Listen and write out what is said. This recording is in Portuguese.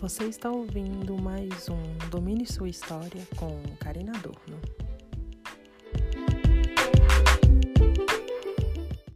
Você está ouvindo mais um Domine Sua História com Karina Adorno.